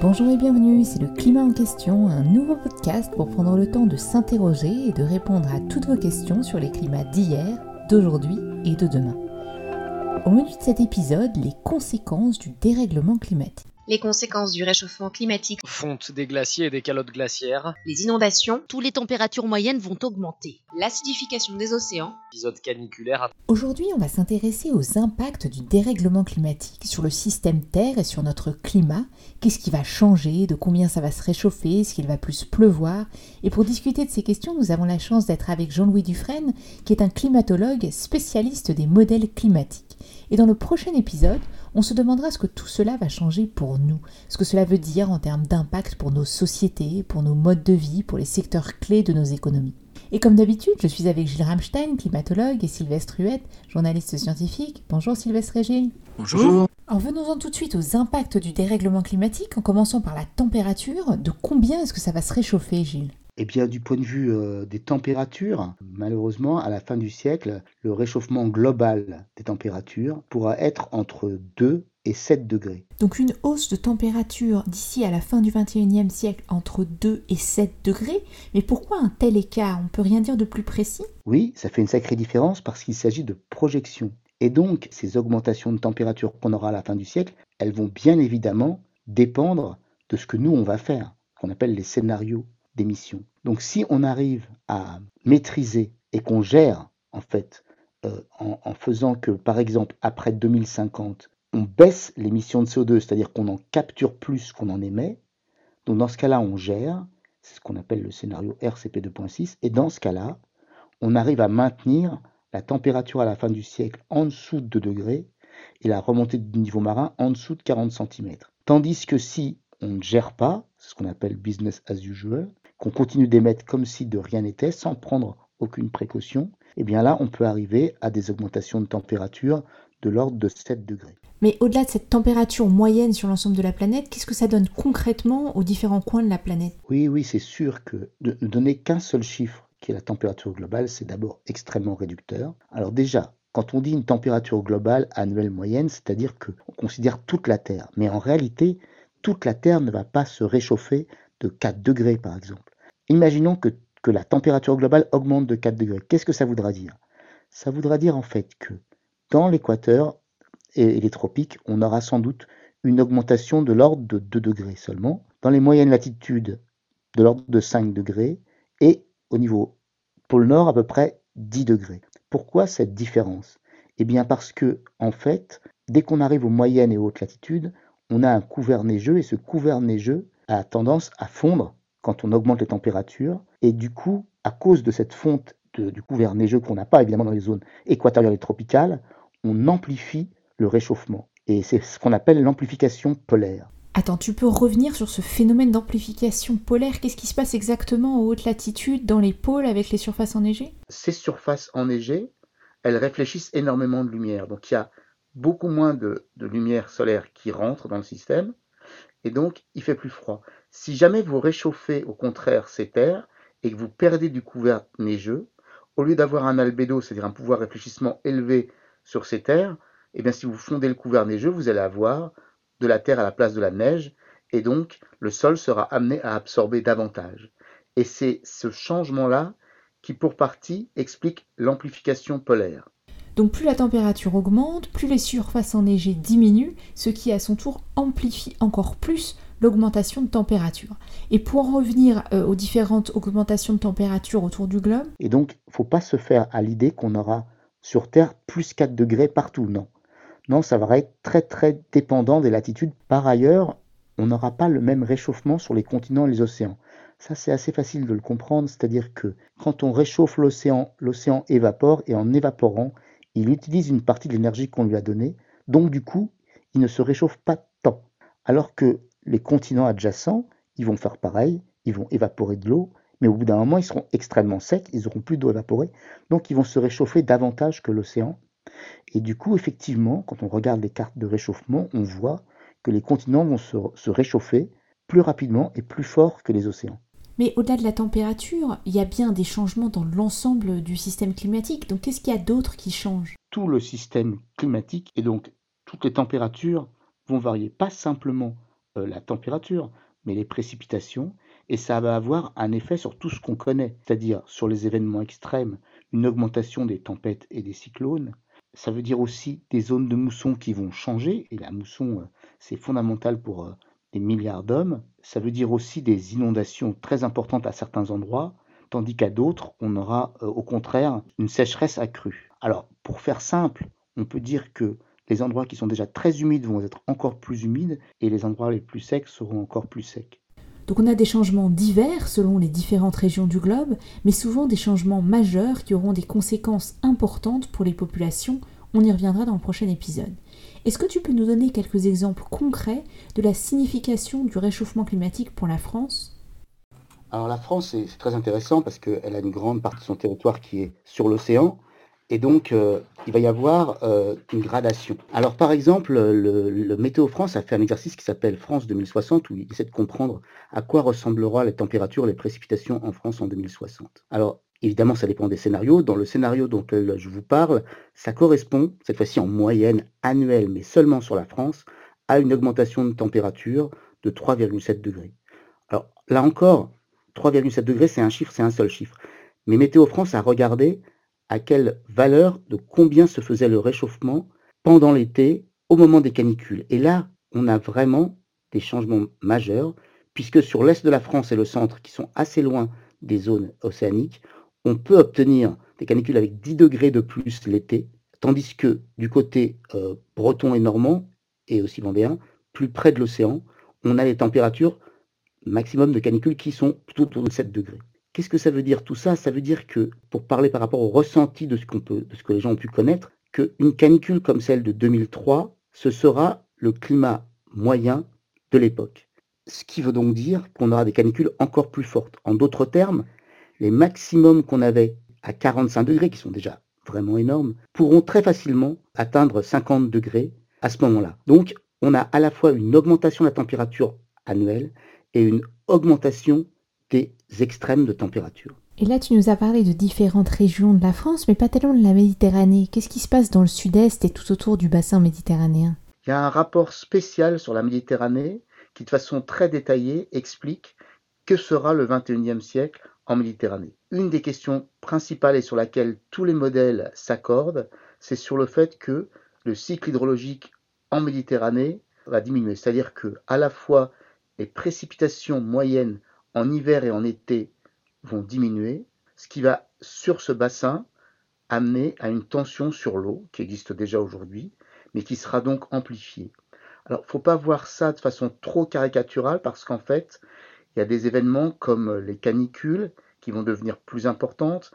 Bonjour et bienvenue, c'est le Climat en question, un nouveau podcast pour prendre le temps de s'interroger et de répondre à toutes vos questions sur les climats d'hier, d'aujourd'hui et de demain. Au menu de cet épisode, les conséquences du dérèglement climatique les conséquences du réchauffement climatique, fonte des glaciers et des calottes glaciaires, les inondations, tous les températures moyennes vont augmenter, l'acidification des océans, épisode caniculaire. Aujourd'hui, on va s'intéresser aux impacts du dérèglement climatique sur le système Terre et sur notre climat. Qu'est-ce qui va changer, de combien ça va se réchauffer, est-ce qu'il va plus pleuvoir? Et pour discuter de ces questions, nous avons la chance d'être avec Jean-Louis Dufresne, qui est un climatologue spécialiste des modèles climatiques. Et dans le prochain épisode, on se demandera ce que tout cela va changer pour nous, ce que cela veut dire en termes d'impact pour nos sociétés, pour nos modes de vie, pour les secteurs clés de nos économies. Et comme d'habitude, je suis avec Gilles Ramstein, climatologue, et Sylvestre Huette, journaliste scientifique. Bonjour Sylvestre et Gilles. Bonjour. Alors venons-en tout de suite aux impacts du dérèglement climatique, en commençant par la température. De combien est-ce que ça va se réchauffer, Gilles? Eh bien, du point de vue euh, des températures, malheureusement, à la fin du siècle, le réchauffement global des températures pourra être entre 2 et 7 degrés. Donc une hausse de température d'ici à la fin du 21e siècle entre 2 et 7 degrés. Mais pourquoi un tel écart? On ne peut rien dire de plus précis? Oui, ça fait une sacrée différence parce qu'il s'agit de projections. Et donc, ces augmentations de température qu'on aura à la fin du siècle, elles vont bien évidemment dépendre de ce que nous, on va faire, qu'on appelle les scénarios Donc si on arrive à maîtriser et qu'on gère en fait euh, en, faisant que par exemple après 2050 on baisse l'émission de CO2, c'est-à-dire qu'on en capture plus qu'on en émet, donc dans ce cas-là on gère, c'est ce qu'on appelle le scénario RCP 2.6, et dans ce cas-là on arrive à maintenir la température à la fin du siècle en dessous de 2 degrés et la remontée du niveau marin en dessous de 40 cm. Tandis que si on ne gère pas, c'est ce qu'on appelle business as usual, qu'on continue d'émettre comme si de rien n'était, sans prendre aucune précaution, et eh bien là, on peut arriver à des augmentations de température de l'ordre de 7 degrés. Mais au-delà de cette température moyenne sur l'ensemble de la planète, qu'est-ce que ça donne concrètement aux différents coins de la planète? Oui, oui, c'est sûr que de ne donner qu'un seul chiffre, qui est la température globale, c'est d'abord extrêmement réducteur. Alors déjà, quand on dit une température globale annuelle moyenne, c'est-à-dire qu'on considère toute la Terre. Mais en réalité, toute la Terre ne va pas se réchauffer de 4 degrés, par exemple. Imaginons que, la température globale augmente de 4 degrés. Qu'est-ce que ça voudra dire? Ça voudra dire en fait que dans l'équateur et les tropiques, on aura sans doute une augmentation de l'ordre de 2 degrés seulement. Dans les moyennes latitudes, de l'ordre de 5 degrés. Et au niveau pôle Nord, à peu près 10 degrés. Pourquoi cette différence? Eh bien parce que, en fait, dès qu'on arrive aux moyennes et hautes latitudes, on a un couvert neigeux et ce couvert neigeux a tendance à fondre quand on augmente les températures. Et du coup, à cause de cette fonte du couvert neigeux qu'on n'a pas évidemment dans les zones équatoriales et tropicales, on amplifie le réchauffement. Et c'est ce qu'on appelle l'amplification polaire. Attends, tu peux revenir sur ce phénomène d'amplification polaire? Qu'est-ce qui se passe exactement aux hautes latitudes, dans les pôles, avec les surfaces enneigées? Ces surfaces enneigées, elles réfléchissent énormément de lumière. Donc il y a beaucoup moins de, lumière solaire qui rentre dans le système, et donc il fait plus froid. Si jamais vous réchauffez au contraire ces terres et que vous perdez du couvert neigeux, au lieu d'avoir un albédo, c'est-à-dire un pouvoir réfléchissement élevé sur ces terres, eh bien si vous fondez le couvert neigeux, vous allez avoir de la terre à la place de la neige, et donc le sol sera amené à absorber davantage. Et c'est ce changement-là qui, pour partie, explique l'amplification polaire. Donc plus la température augmente, plus les surfaces enneigées diminuent, ce qui à son tour amplifie encore plus l'augmentation de température. Et pour en revenir euh, aux différentes augmentations de température autour du globe. Et donc, il faut pas se faire à l'idée qu'on aura sur Terre plus 4 degrés partout, non. Non, ça va être très très dépendant des latitudes. Par ailleurs, on n'aura pas le même réchauffement sur les continents et les océans. Ça, c'est assez facile de le comprendre, c'est-à-dire que quand on réchauffe l'océan, l'océan évapore, et en évaporant, il utilise une partie de l'énergie qu'on lui a donnée, donc du coup, il ne se réchauffe pas tant. Alors que les continents adjacents, ils vont faire pareil, ils vont évaporer de l'eau, mais au bout d'un moment, ils seront extrêmement secs, ils n'auront plus d'eau évaporée, donc ils vont se réchauffer davantage que l'océan. Et du coup, effectivement, quand on regarde les cartes de réchauffement, on voit que les continents vont se, réchauffer plus rapidement et plus fort que les océans. Mais au-delà de la température, il y a bien des changements dans l'ensemble du système climatique. Donc qu'est-ce qu'il y a d'autre qui change? Tout le système climatique et donc toutes les températures vont varier, pas simplement euh, la température, mais les précipitations, et ça va avoir un effet sur tout ce qu'on connaît, c'est-à-dire sur les événements extrêmes, une augmentation des tempêtes et des cyclones. Ça veut dire aussi des zones de mousson qui vont changer, et la mousson, euh, c'est fondamental pour euh, des milliards d'hommes. Ça veut dire aussi des inondations très importantes à certains endroits, tandis qu'à d'autres, on aura au contraire une sécheresse accrue. Alors, pour faire simple, on peut dire que les endroits qui sont déjà très humides vont être encore plus humides et les endroits les plus secs seront encore plus secs. Donc on a des changements divers selon les différentes régions du globe, mais souvent des changements majeurs qui auront des conséquences importantes pour les populations. On y reviendra dans le prochain épisode. Est-ce que tu peux nous donner quelques exemples concrets de la signification du réchauffement climatique pour la France? Alors la France, c'est très intéressant parce qu'elle a une grande partie de son territoire qui est sur l'océan. Et donc, euh, il va y avoir euh, une gradation. Alors, par exemple, le, Météo France a fait un exercice qui s'appelle France 2060, où il essaie de comprendre à quoi ressemblera les températures, les précipitations en France en 2060. Alors, évidemment, ça dépend des scénarios. Dans le scénario dont je vous parle, ça correspond, cette fois-ci en moyenne annuelle, mais seulement sur la France, à une augmentation de température de 3,7 degrés. Alors, là encore, 3,7 degrés, c'est un chiffre, c'est un seul chiffre. Mais Météo France a regardé à quelle valeur, de combien se faisait le réchauffement pendant l'été, au moment des canicules. Et là, on a vraiment des changements majeurs, puisque sur l'est de la France et le centre, qui sont assez loin des zones océaniques, on peut obtenir des canicules avec 10 degrés de plus l'été, tandis que du côté euh, breton et normand, et aussi vendéen, plus près de l'océan, on a des températures maximum de canicules qui sont plutôt autour de 7 degrés. Qu'est-ce que ça veut dire tout ça? Ça veut dire que, pour parler par rapport au ressenti de ce, de ce que les gens ont pu connaître, qu'une canicule comme celle de 2003, ce sera le climat moyen de l'époque. Ce qui veut donc dire qu'on aura des canicules encore plus fortes. En d'autres termes, les maximums qu'on avait à 45 degrés, qui sont déjà vraiment énormes, pourront très facilement atteindre 50 degrés à ce moment-là. Donc, on a à la fois une augmentation de la température annuelle et une augmentation des extrêmes de température. Et là, tu nous as parlé de différentes régions de la France, mais pas tellement de la Méditerranée. Qu'est-ce qui se passe dans le sud-est et tout autour du bassin méditerranéen? Il y a un rapport spécial sur la Méditerranée qui, de façon très détaillée, explique que sera le 21e siècle en Méditerranée. Une des questions principales et sur laquelle tous les modèles s'accordent, c'est sur le fait que le cycle hydrologique en Méditerranée va diminuer. C'est-à-dire que à la fois les précipitations moyennes en hiver et en été vont diminuer, ce qui va sur ce bassin amener à une tension sur l'eau qui existe déjà aujourd'hui, mais qui sera donc amplifiée. Alors, faut pas voir ça de façon trop caricaturale parce qu'en fait, il y a des événements comme les canicules qui vont devenir plus importantes,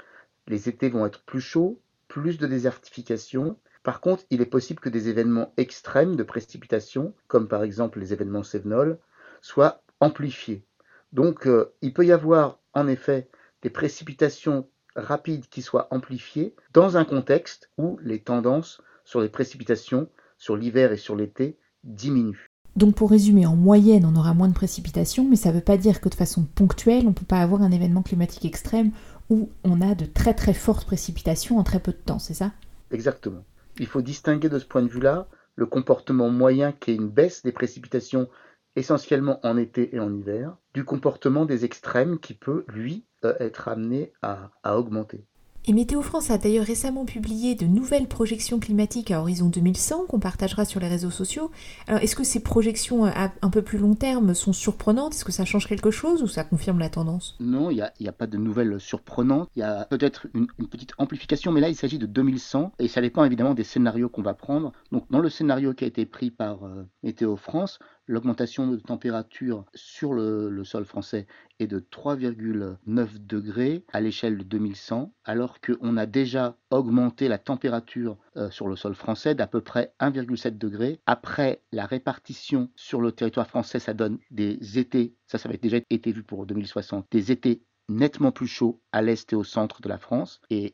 les étés vont être plus chauds, plus de désertification. Par contre, il est possible que des événements extrêmes de précipitation, comme par exemple les événements sévenols, soient amplifiés. Donc euh, il peut y avoir en effet des précipitations rapides qui soient amplifiées dans un contexte où les tendances sur les précipitations sur l'hiver et sur l'été diminuent. Donc pour résumer, en moyenne, on aura moins de précipitations, mais ça ne veut pas dire que de façon ponctuelle, on ne peut pas avoir un événement climatique extrême où on a de très très fortes précipitations en très peu de temps, c'est ça? Exactement. Il faut distinguer de ce point de vue-là le comportement moyen qui est une baisse des précipitations essentiellement en été et en hiver, du comportement des extrêmes qui peut, lui, euh, être amené à, augmenter. Et Météo France a d'ailleurs récemment publié de nouvelles projections climatiques à horizon 2100 qu'on partagera sur les réseaux sociaux. Alors est-ce que ces projections à un peu plus long terme sont surprenantes? Est-ce que ça change quelque chose ou ça confirme la tendance? Non, il n'y a, pas de nouvelles surprenantes. Il y a peut-être une, une, petite amplification, mais là il s'agit de 2100 et ça dépend évidemment des scénarios qu'on va prendre. Donc dans le scénario qui a été pris par euh, Météo France, l'augmentation de température sur le, sol français est de 3,9 degrés à l'échelle de 2100, alors qu'on a déjà augmenté la température euh, sur le sol français d'à peu près 1,7 degrés. Après la répartition sur le territoire français, ça donne des étés, ça, ça va déjà été vu pour 2060, des étés nettement plus chauds à l'est et au centre de la France, et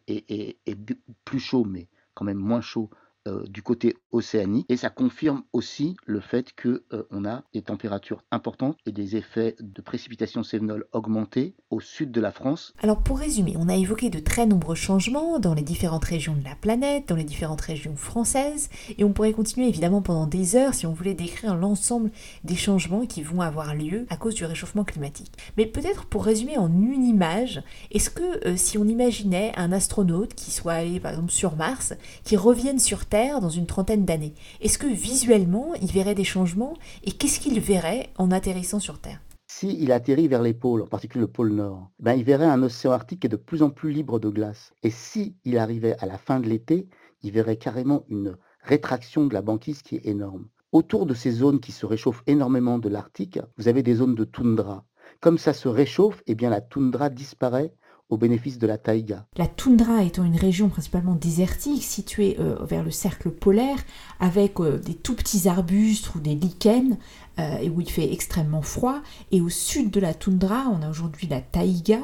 plus chauds, mais quand même moins chauds euh, du côté océanique et ça confirme aussi le fait que euh, on a des températures importantes et des effets de précipitations sévenoles augmentés au sud de la France. Alors pour résumer, on a évoqué de très nombreux changements dans les différentes régions de la planète, dans les différentes régions françaises et on pourrait continuer évidemment pendant des heures si on voulait décrire l'ensemble des changements qui vont avoir lieu à cause du réchauffement climatique. Mais peut-être pour résumer en une image, est-ce que euh, si on imaginait un astronaute qui soit allé par exemple sur Mars, qui revienne sur Terre dans une trentaine d'années, est-ce que visuellement il verrait des changements et qu'est-ce qu'il verrait en atterrissant sur Terre? S'il atterrit vers les pôles, en particulier le pôle Nord, ben il verrait un océan arctique qui est de plus en plus libre de glace. Et s'il arrivait à la fin de l'été, il verrait carrément une rétraction de la banquise qui est énorme. Autour de ces zones qui se réchauffent énormément de l'Arctique, vous avez des zones de toundra. Comme ça se réchauffe, eh bien la toundra disparaît au bénéfice de la taïga. La toundra étant une région principalement désertique située euh, vers le cercle polaire avec euh, des tout petits arbustes ou des lichens euh, et où il fait extrêmement froid. Et au sud de la toundra, on a aujourd'hui la taïga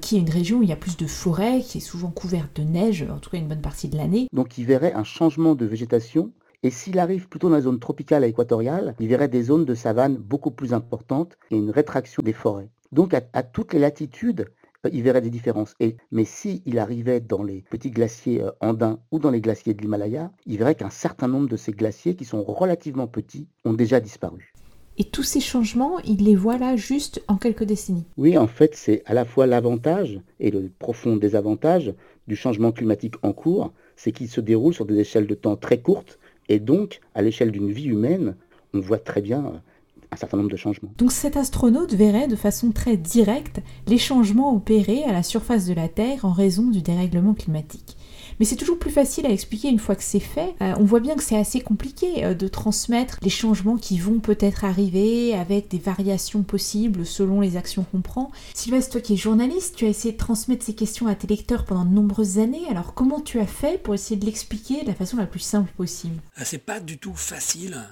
qui est une région où il y a plus de forêt, qui est souvent couverte de neige, en tout cas une bonne partie de l'année. Donc il verrait un changement de végétation et s'il arrive plutôt dans la zone tropicale à équatoriale, il verrait des zones de savane beaucoup plus importantes et une rétraction des forêts. Donc à, à toutes les latitudes, il verrait des différences. Et, mais s'il arrivait dans les petits glaciers euh, andins ou dans les glaciers de l'Himalaya, il verrait qu'un certain nombre de ces glaciers, qui sont relativement petits, ont déjà disparu. Et tous ces changements, il les voit là juste en quelques décennies. Oui, en fait, c'est à la fois l'avantage et le profond désavantage du changement climatique en cours, c'est qu'il se déroule sur des échelles de temps très courtes, et donc, à l'échelle d'une vie humaine, on voit très bien euh, un certain nombre de changements. Donc cet astronaute verrait de façon très directe les changements opérés à la surface de la Terre en raison du dérèglement climatique. Mais c'est toujours plus facile à expliquer une fois que c'est fait. Euh, on voit bien que c'est assez compliqué euh, de transmettre les changements qui vont peut-être arriver avec des variations possibles selon les actions qu'on prend. Sylvestre, toi qui es journaliste, tu as essayé de transmettre ces questions à tes lecteurs pendant de nombreuses années. Alors comment tu as fait pour essayer de l'expliquer de la façon la plus simple possible? C'est pas du tout facile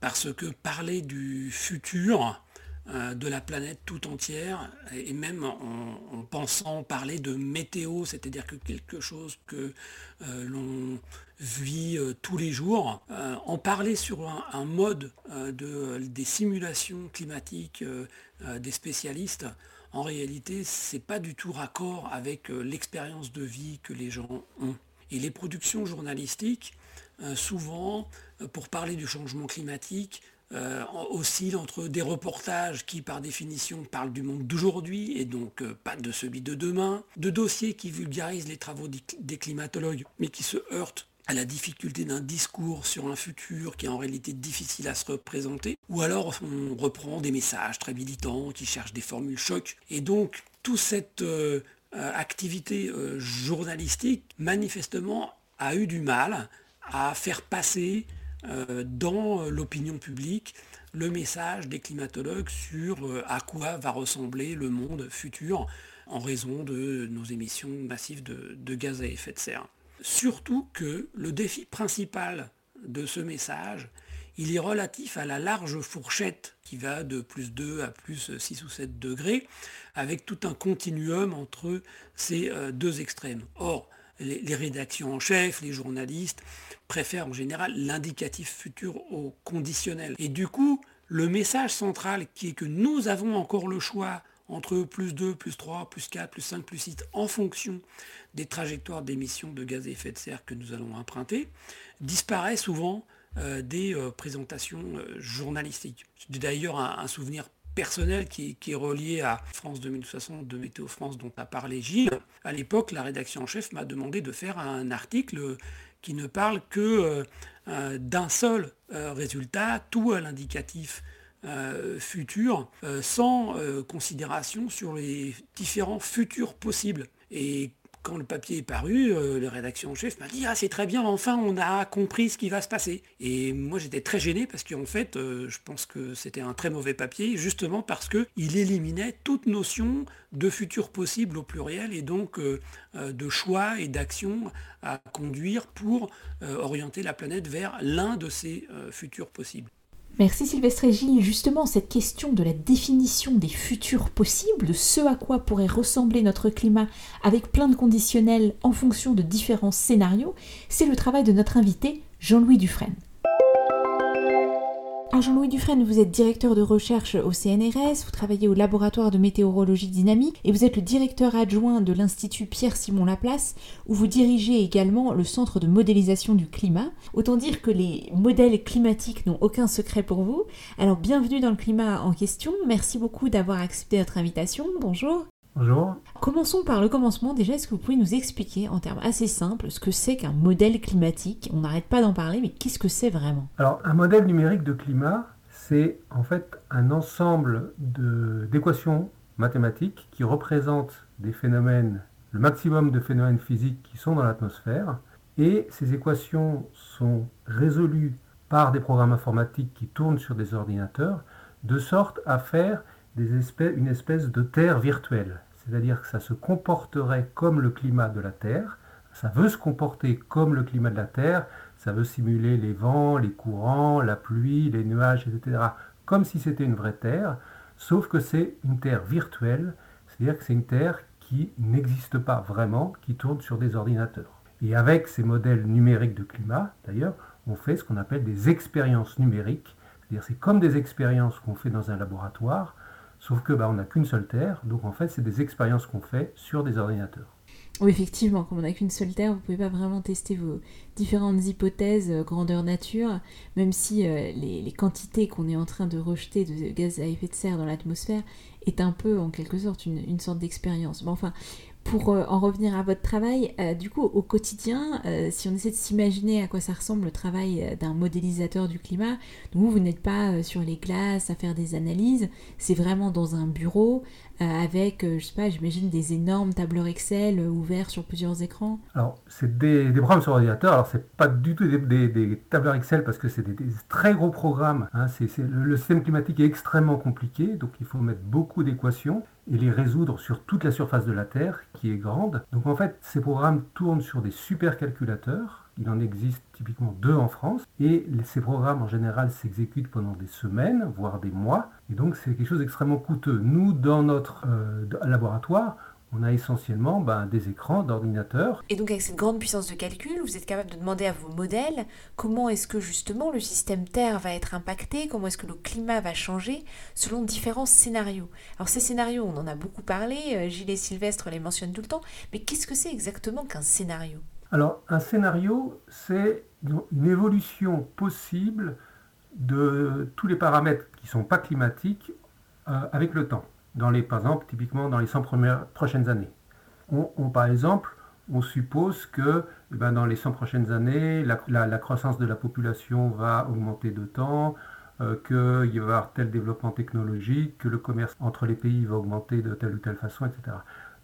parce que parler du futur euh, de la planète tout entière, et même en, pensant parler de météo, c'est-à-dire que quelque chose que euh, l'on vit tous les jours, en parler sur un, mode de, des simulations climatiques des spécialistes, en réalité, c'est pas du tout raccord avec l'expérience de vie que les gens ont. Et les productions journalistiques, souvent, pour parler du changement climatique euh, oscille entre des reportages qui par définition parlent du monde d'aujourd'hui et donc euh, pas de celui de demain, de dossiers qui vulgarisent les travaux des climatologues mais qui se heurtent à la difficulté d'un discours sur un futur qui est en réalité difficile à se représenter, ou alors on reprend des messages très militants qui cherchent des formules chocs, et donc toute cette euh, activité journalistique manifestement a eu du mal à faire passer euh, dans l'opinion publique le message des climatologues sur euh, à quoi va ressembler le monde futur en raison de nos émissions massives de, gaz à effet de serre. Surtout que le défi principal de ce message, il est relatif à la large fourchette qui va de plus 2 à plus 6 ou 7 degrés, avec tout un continuum entre ces euh, deux extrêmes. Or, les, rédactions en chef, les journalistes préfèrent en général l'indicatif futur au conditionnel. Et du coup, le message central qui est que nous avons encore le choix entre plus 2, plus 3, plus 4, plus 5, plus 6, en fonction des trajectoires d'émissions de gaz à effet de serre que nous allons emprunter, disparaît souvent euh, des euh, présentations euh, journalistiques. J'ai d'ailleurs un, souvenir personnel qui, est relié à France 2060 de Météo France dont a parlé Gilles. À l'époque, la rédaction en chef m'a demandé de faire un article qui ne parle que euh, euh, d'un seul euh, résultat, tout à l'indicatif futur, sans considération sur les différents futurs possibles. Et quand le papier est paru, euh, le rédaction en chef m'a dit Ah, c'est très bien, enfin, on a compris ce qui va se passer. Et moi, j'étais très gêné parce qu'en fait, euh, je pense que c'était un très mauvais papier, justement parce qu'il éliminait toute notion de futur possible au pluriel et donc euh, de choix et d'action à conduire pour orienter la planète vers l'un de ces futurs possibles. Merci Sylvestre Gilles. Justement, cette question de la définition des futurs possibles, de ce à quoi pourrait ressembler notre climat avec plein de conditionnels en fonction de différents scénarios, c'est le travail de notre invité Jean-Louis Dufresne. Jean-Louis Dufresne, vous êtes directeur de recherche au CNRS, vous travaillez au laboratoire de météorologie dynamique et vous êtes le directeur adjoint de l'Institut Pierre-Simon Laplace où vous dirigez également le centre de modélisation du climat. Autant dire que les modèles climatiques n'ont aucun secret pour vous. Alors bienvenue dans le climat en question, merci beaucoup d'avoir accepté notre invitation, bonjour. Bonjour. Commençons par le commencement. Déjà, est-ce que vous pouvez nous expliquer en termes assez simples ce que c'est qu'un modèle climatique? On n'arrête pas d'en parler, mais qu'est-ce que c'est vraiment? Alors, un modèle numérique de climat, c'est en fait un ensemble d'équations mathématiques qui représentent des phénomènes, le maximum de phénomènes physiques qui sont dans l'atmosphère. Et ces équations sont résolues par des programmes informatiques qui tournent sur des ordinateurs, de sorte à faire une espèce de Terre virtuelle. C'est-à-dire que ça se comporterait comme le climat de la Terre, ça veut se comporter comme le climat de la Terre, ça veut simuler les vents, les courants, la pluie, les nuages, etc., comme si c'était une vraie Terre, sauf que c'est une Terre virtuelle, c'est-à-dire que c'est une Terre qui n'existe pas vraiment, qui tourne sur des ordinateurs. Et avec ces modèles numériques de climat, d'ailleurs, on fait ce qu'on appelle des expériences numériques, c'est-à-dire c'est comme des expériences qu'on fait dans un laboratoire, Sauf que bah, on n'a qu'une seule Terre, donc en fait c'est des expériences qu'on fait sur des ordinateurs. Oui, effectivement, comme on n'a qu'une seule Terre, vous ne pouvez pas vraiment tester vos différentes hypothèses euh, grandeur nature, même si euh, les, quantités qu'on est en train de rejeter de gaz à effet de serre dans l'atmosphère est un peu en quelque sorte une, une sorte d'expérience. Mais enfin, pour euh, en revenir à votre travail, euh, du coup, au quotidien, euh, si on essaie de s'imaginer à quoi ça ressemble le travail d'un modélisateur du climat, vous, vous n'êtes pas sur les glaces à faire des analyses, c'est vraiment dans un bureau avec, je sais pas, j'imagine des énormes tableurs Excel ouverts sur plusieurs écrans. Alors, c'est des, programmes sur ordinateur, alors c'est pas du tout des, tableurs Excel parce que c'est des, très gros programmes. Hein. le système climatique est extrêmement compliqué, donc il faut mettre beaucoup d'équations et les résoudre sur toute la surface de la Terre, qui est grande. Donc en fait, ces programmes tournent sur des supercalculateurs. Il en existe typiquement deux en France. Et ces programmes, en général, s'exécutent pendant des semaines, voire des mois. Et donc c'est quelque chose d'extrêmement coûteux. Nous, dans notre euh, laboratoire, on a essentiellement ben, des écrans d'ordinateur. Et donc avec cette grande puissance de calcul, vous êtes capable de demander à vos modèles comment est-ce que justement le système Terre va être impacté, comment est-ce que le climat va changer selon différents scénarios. Alors ces scénarios, on en a beaucoup parlé, euh, Gilles et Sylvestre les mentionnent tout le temps, mais qu'est-ce que c'est exactement qu'un scénario? Alors un scénario, c'est une évolution possible de tous les paramètres qui ne sont pas climatiques euh, avec le temps dans les, par exemple, typiquement dans les 100 premières, prochaines années. Par exemple, on suppose que eh ben, dans les 100 prochaines années, la, croissance de la population va augmenter de temps, euh, qu'il va y avoir tel développement technologique, que le commerce entre les pays va augmenter de telle ou telle façon, etc.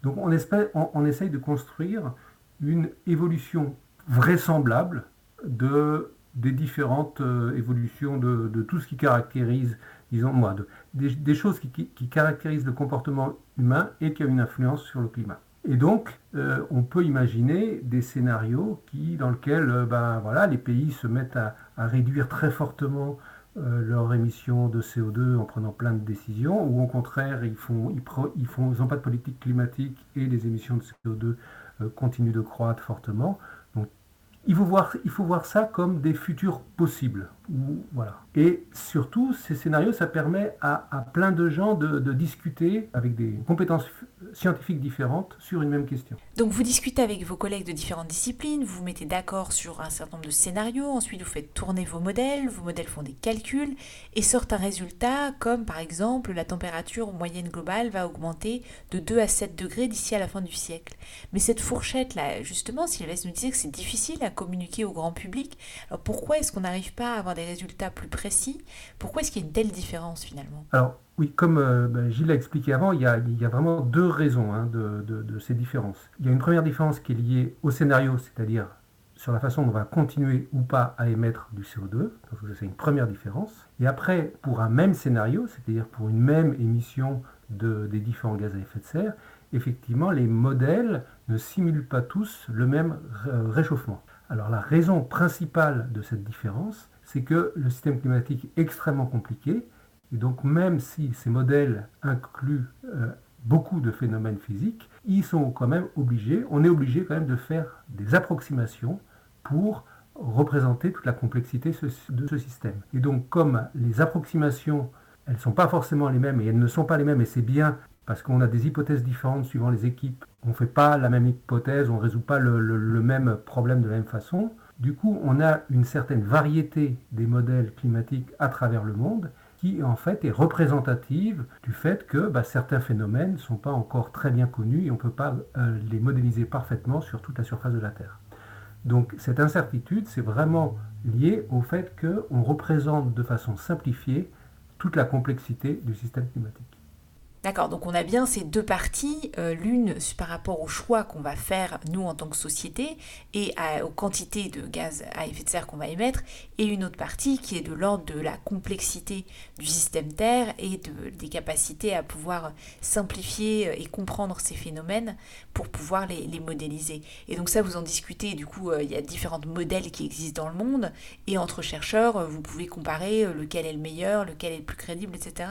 Donc on, espère, on, essaye de construire une évolution vraisemblable de, des différentes euh, évolutions de, de, tout ce qui caractérise disons moi, des, choses qui, caractérisent le comportement humain et qui ont une influence sur le climat. Et donc, euh, on peut imaginer des scénarios dans lesquels euh, ben, voilà, les pays se mettent à, réduire très fortement euh, leur émission de CO2 en prenant plein de décisions, ou au contraire, ils n'ont ils, ils pas de politique climatique et les émissions de CO2 continuent de croître fortement. Donc, il faut voir, il faut voir ça comme des futurs possibles. Voilà. Et surtout, ces scénarios, ça permet à, plein de gens de, discuter avec des compétences scientifiques différentes sur une même question. Donc vous discutez avec vos collègues de différentes disciplines, vous vous mettez d'accord sur un certain nombre de scénarios, ensuite vous faites tourner vos modèles, vos modèles font des calculs et sortent un résultat comme par exemple la température moyenne globale va augmenter de 2 à 7 degrés d'ici à la fin du siècle. Mais cette fourchette-là, justement, Sylvestre nous disait que c'est difficile à communiquer au grand public, alors pourquoi est-ce qu'on n'arrive pas à avoir des résultats plus précis? Pourquoi est-ce qu'il y a une telle différence finalement? Alors oui, comme euh, ben, Gilles l'a expliqué avant, il y, a, vraiment deux raisons hein, de, ces différences. Il y a une première différence qui est liée au scénario, c'est-à-dire sur la façon dont on va continuer ou pas à émettre du CO2. Donc c'est une première différence. Et après, pour un même scénario, c'est-à-dire pour une même émission des différents gaz à effet de serre, effectivement, les modèles ne simulent pas tous le même réchauffement. Alors la raison principale de cette différence, c'est que le système climatique est extrêmement compliqué. Et donc même si ces modèles incluent euh, beaucoup de phénomènes physiques, ils sont quand même obligés, on est obligé quand même de faire des approximations pour représenter toute la complexité de ce système. Et donc comme les approximations, elles ne sont pas forcément les mêmes, et elles ne sont pas les mêmes, et c'est bien parce qu'on a des hypothèses différentes suivant les équipes, on ne fait pas la même hypothèse, on ne résout pas le, le même problème de la même façon, du coup on a une certaine variété des modèles climatiques à travers le monde, qui en fait est représentative du fait que bah, certains phénomènes ne sont pas encore très bien connus et on ne peut pas euh, les modéliser parfaitement sur toute la surface de la Terre. Donc cette incertitude, c'est vraiment lié au fait qu'on représente de façon simplifiée toute la complexité du système climatique. D'accord, donc on a bien ces deux parties, euh, l'une par rapport au choix qu'on va faire nous en tant que société et aux quantités de gaz à effet de serre qu'on va émettre, et une autre partie qui est de l'ordre de la complexité du système Terre et de, des capacités à pouvoir simplifier euh, et comprendre ces phénomènes pour pouvoir les, modéliser. Et donc ça, vous en discutez, du coup, euh, il y a différents modèles qui existent dans le monde, et entre chercheurs, vous pouvez comparer lequel est le meilleur, lequel est le plus crédible, etc.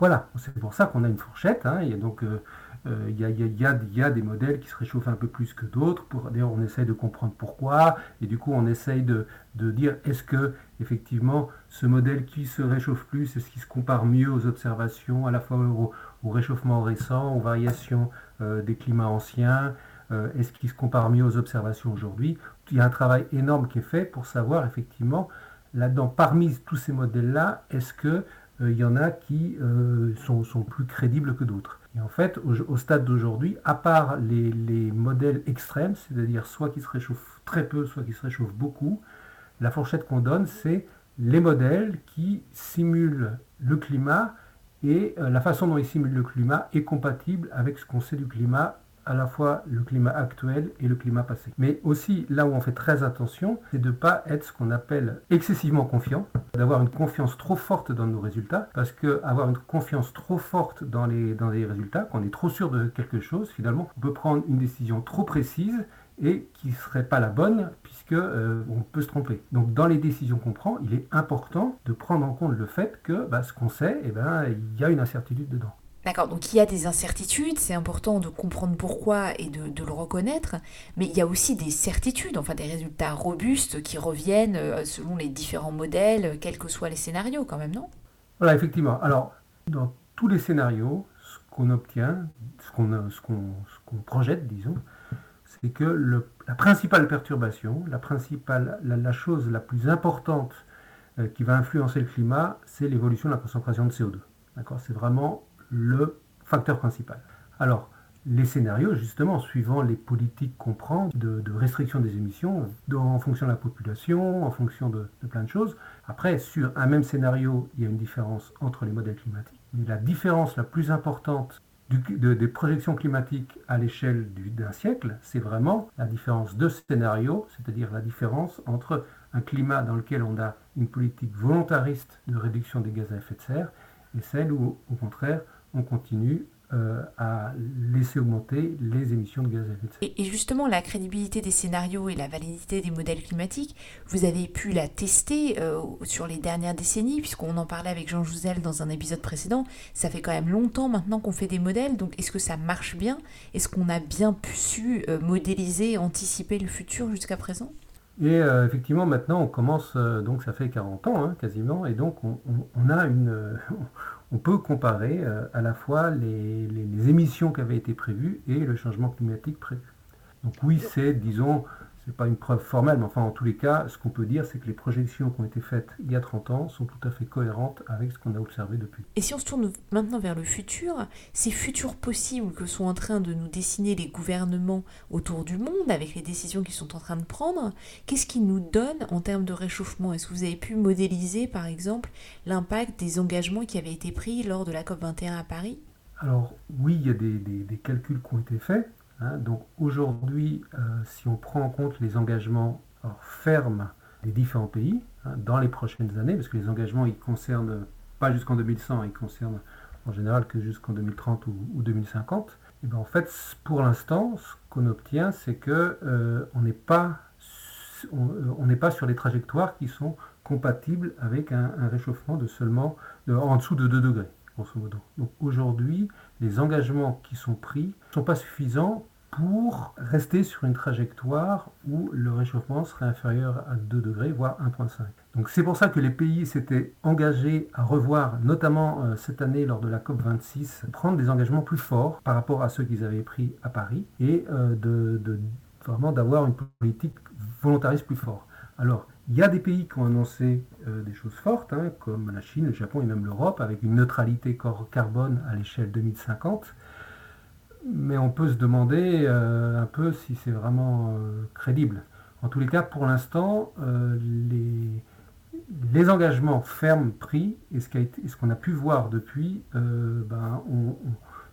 Voilà, c'est pour ça qu'on a une fourchette. Et donc, euh, euh, il y, a, des modèles qui se réchauffent un peu plus que d'autres. D'ailleurs, on essaye de comprendre pourquoi. Et du coup, on essaye de, dire est-ce que, effectivement, ce modèle qui se réchauffe plus, est-ce qu'il se compare mieux aux observations, à la fois au, réchauffement récent, aux variations euh, des climats anciens Est-ce qu'il se compare mieux aux observations aujourd'hui? Il y a un travail énorme qui est fait pour savoir, effectivement, là-dedans, parmi tous ces modèles-là, est-ce que euh, il y en a qui euh, sont, plus crédibles que d'autres. Et en fait, au, stade d'aujourd'hui, à part les, modèles extrêmes, c'est-à-dire soit qui se réchauffent très peu, soit qui se réchauffent beaucoup, la fourchette qu'on donne, c'est les modèles qui simulent le climat et euh, la façon dont ils simulent le climat est compatible avec ce qu'on sait du climat à la fois le climat actuel et le climat passé. Mais aussi, là où on fait très attention, c'est de ne pas être ce qu'on appelle excessivement confiant, d'avoir une confiance trop forte dans nos résultats, parce que avoir une confiance trop forte dans les, dans résultats, quand on est trop sûr de quelque chose, finalement, on peut prendre une décision trop précise et qui ne serait pas la bonne puisque euh, on peut se tromper. Donc dans les décisions qu'on prend, il est important de prendre en compte le fait que bah, ce qu'on sait, eh ben, il y a une incertitude dedans. D'accord, donc il y a des incertitudes, c'est important de comprendre pourquoi et de, le reconnaître, mais il y a aussi des certitudes, enfin des résultats robustes qui reviennent euh, selon les différents modèles, quels que soient les scénarios quand même, non? Voilà, effectivement. Alors, dans tous les scénarios, ce qu'on obtient, ce qu'on projette, disons, c'est que la principale perturbation, la principale, la, chose la plus importante euh, qui va influencer le climat, c'est l'évolution de la concentration de CO2. D'accord? C'est vraiment le facteur principal. Alors, les scénarios, justement, suivant les politiques qu'on prend de, restriction des émissions, en fonction de la population, en fonction de, plein de choses. Après, sur un même scénario, il y a une différence entre les modèles climatiques. Mais la différence la plus importante des projections climatiques à l'échelle d'un siècle, c'est vraiment la différence de scénario, c'est-à-dire la différence entre un climat dans lequel on a une politique volontariste de réduction des gaz à effet de serre et celle où, au contraire, on continue euh, à laisser augmenter les émissions de gaz à effet de serre. Et, justement, la crédibilité des scénarios et la validité des modèles climatiques, vous avez pu la tester euh, sur les dernières décennies, puisqu'on en parlait avec Jean Jouzel dans un épisode précédent. Ça fait quand même longtemps maintenant qu'on fait des modèles, donc est-ce que ça marche bien? Est-ce qu'on a bien pu su euh, modéliser, anticiper le futur jusqu'à présent? Et effectivement, maintenant, on commence, donc ça fait 40 ans hein, quasiment, et donc on, on a une, on peut comparer euh, à la fois les, émissions qui avaient été prévues et le changement climatique prévu. Donc oui, c'est, disons, c'est pas une preuve formelle, mais enfin en tous les cas, ce qu'on peut dire, c'est que les projections qui ont été faites il y a 30 ans sont tout à fait cohérentes avec ce qu'on a observé depuis. Et si on se tourne maintenant vers le futur, ces futurs possibles que sont en train de nous dessiner les gouvernements autour du monde, avec les décisions qu'ils sont en train de prendre, qu'est-ce qu'ils nous donnent en termes de réchauffement? Est-ce que vous avez pu modéliser, par exemple, l'impact des engagements qui avaient été pris lors de la COP21 à Paris? Alors oui, il y a des calculs qui ont été faits. Hein, donc aujourd'hui, euh, si on prend en compte les engagements fermes des différents pays hein, dans les prochaines années, parce que les engagements ils concernent pas jusqu'en 2100, ils concernent en général que jusqu'en 2030 ou, 2050, et bien en fait pour l'instant ce qu'on obtient c'est que euh, on n'est pas on n'est pas sur les trajectoires qui sont compatibles avec un, réchauffement de seulement en dessous de 2 degrés, grosso modo. Donc aujourd'hui, les engagements qui sont pris ne sont pas suffisants pour rester sur une trajectoire où le réchauffement serait inférieur à 2 degrés, voire 1,5. Donc c'est pour ça que les pays s'étaient engagés à revoir, notamment euh, cette année lors de la COP26, prendre des engagements plus forts par rapport à ceux qu'ils avaient pris à Paris et euh, vraiment d'avoir une politique volontariste plus forte. Alors, il y a des pays qui ont annoncé euh, des choses fortes, hein, comme la Chine, le Japon et même l'Europe, avec une neutralité carbone à l'échelle 2050 mais on peut se demander euh, un peu si c'est vraiment euh, crédible. En tous les cas, pour l'instant, euh, les, engagements fermes pris et ce qu'on a, pu voir depuis, ben, on,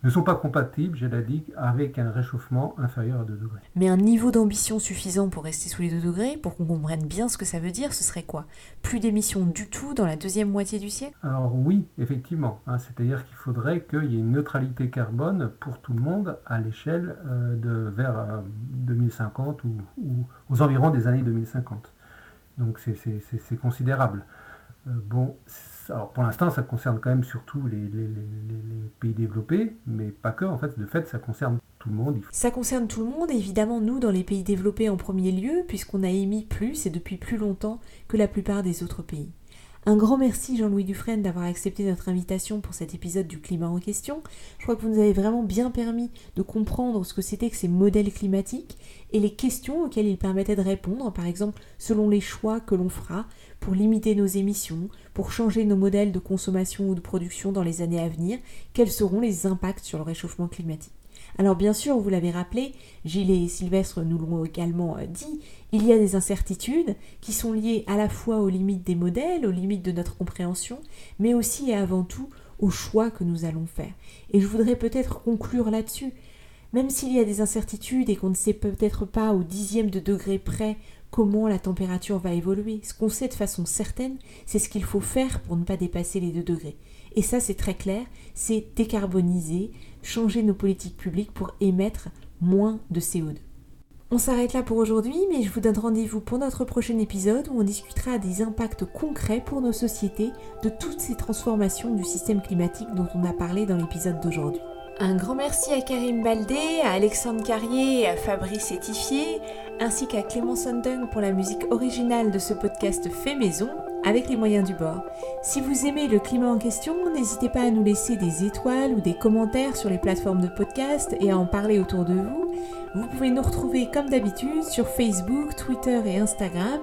ne sont pas compatibles, j'ai dit, avec un réchauffement inférieur à 2 degrés. Mais un niveau d'ambition suffisant pour rester sous les 2 degrés, pour qu'on comprenne bien ce que ça veut dire, ce serait quoi? Plus d'émissions du tout dans la deuxième moitié du siècle? Alors oui, effectivement. Hein, c'est-à-dire qu'il faudrait qu'il y ait une neutralité carbone pour tout le monde à l'échelle euh, de vers 2050 euh, ou, aux environs des années 2050. Donc c'est considérable. Euh, bon, alors pour l'instant, ça concerne quand même surtout les, pays développés, mais pas que, en fait, de fait, ça concerne tout le monde. Ça concerne tout le monde, évidemment, nous, dans les pays développés en premier lieu, puisqu'on a émis plus et depuis plus longtemps que la plupart des autres pays. Un grand merci Jean-Louis Dufresne d'avoir accepté notre invitation pour cet épisode du climat en question. Je crois que vous nous avez vraiment bien permis de comprendre ce que c'était que ces modèles climatiques et les questions auxquelles ils permettaient de répondre, par exemple selon les choix que l'on fera pour limiter nos émissions, pour changer nos modèles de consommation ou de production dans les années à venir, quels seront les impacts sur le réchauffement climatique. Alors bien sûr, vous l'avez rappelé, Gilles et Sylvestre nous l'ont également euh, dit, il y a des incertitudes qui sont liées à la fois aux limites des modèles, aux limites de notre compréhension, mais aussi et avant tout aux choix que nous allons faire. Et je voudrais peut-être conclure là-dessus. Même s'il y a des incertitudes et qu'on ne sait peut-être pas au dixième de degré près comment la température va évoluer, ce qu'on sait de façon certaine, c'est ce qu'il faut faire pour ne pas dépasser les 2 degrés. Et ça, c'est très clair, c'est décarboniser, changer nos politiques publiques pour émettre moins de CO2. On s'arrête là pour aujourd'hui, mais je vous donne rendez-vous pour notre prochain épisode où on discutera des impacts concrets pour nos sociétés de toutes ces transformations du système climatique dont on a parlé dans l'épisode d'aujourd'hui. Un grand merci à Karim Baldé, à Alexandre Carrier et à Fabrice Étifier, ainsi qu'à Clément Sondung pour la musique originale de ce podcast fait maison avec les moyens du bord. Si vous aimez le climat en question, n'hésitez pas à nous laisser des étoiles ou des commentaires sur les plateformes de podcast et à en parler autour de vous. Vous pouvez nous retrouver comme d'habitude sur Facebook, Twitter et Instagram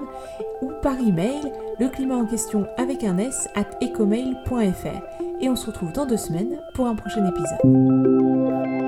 ou par email le climat en question avec un s at ecomail.fr. Et on se retrouve dans deux semaines pour un prochain épisode.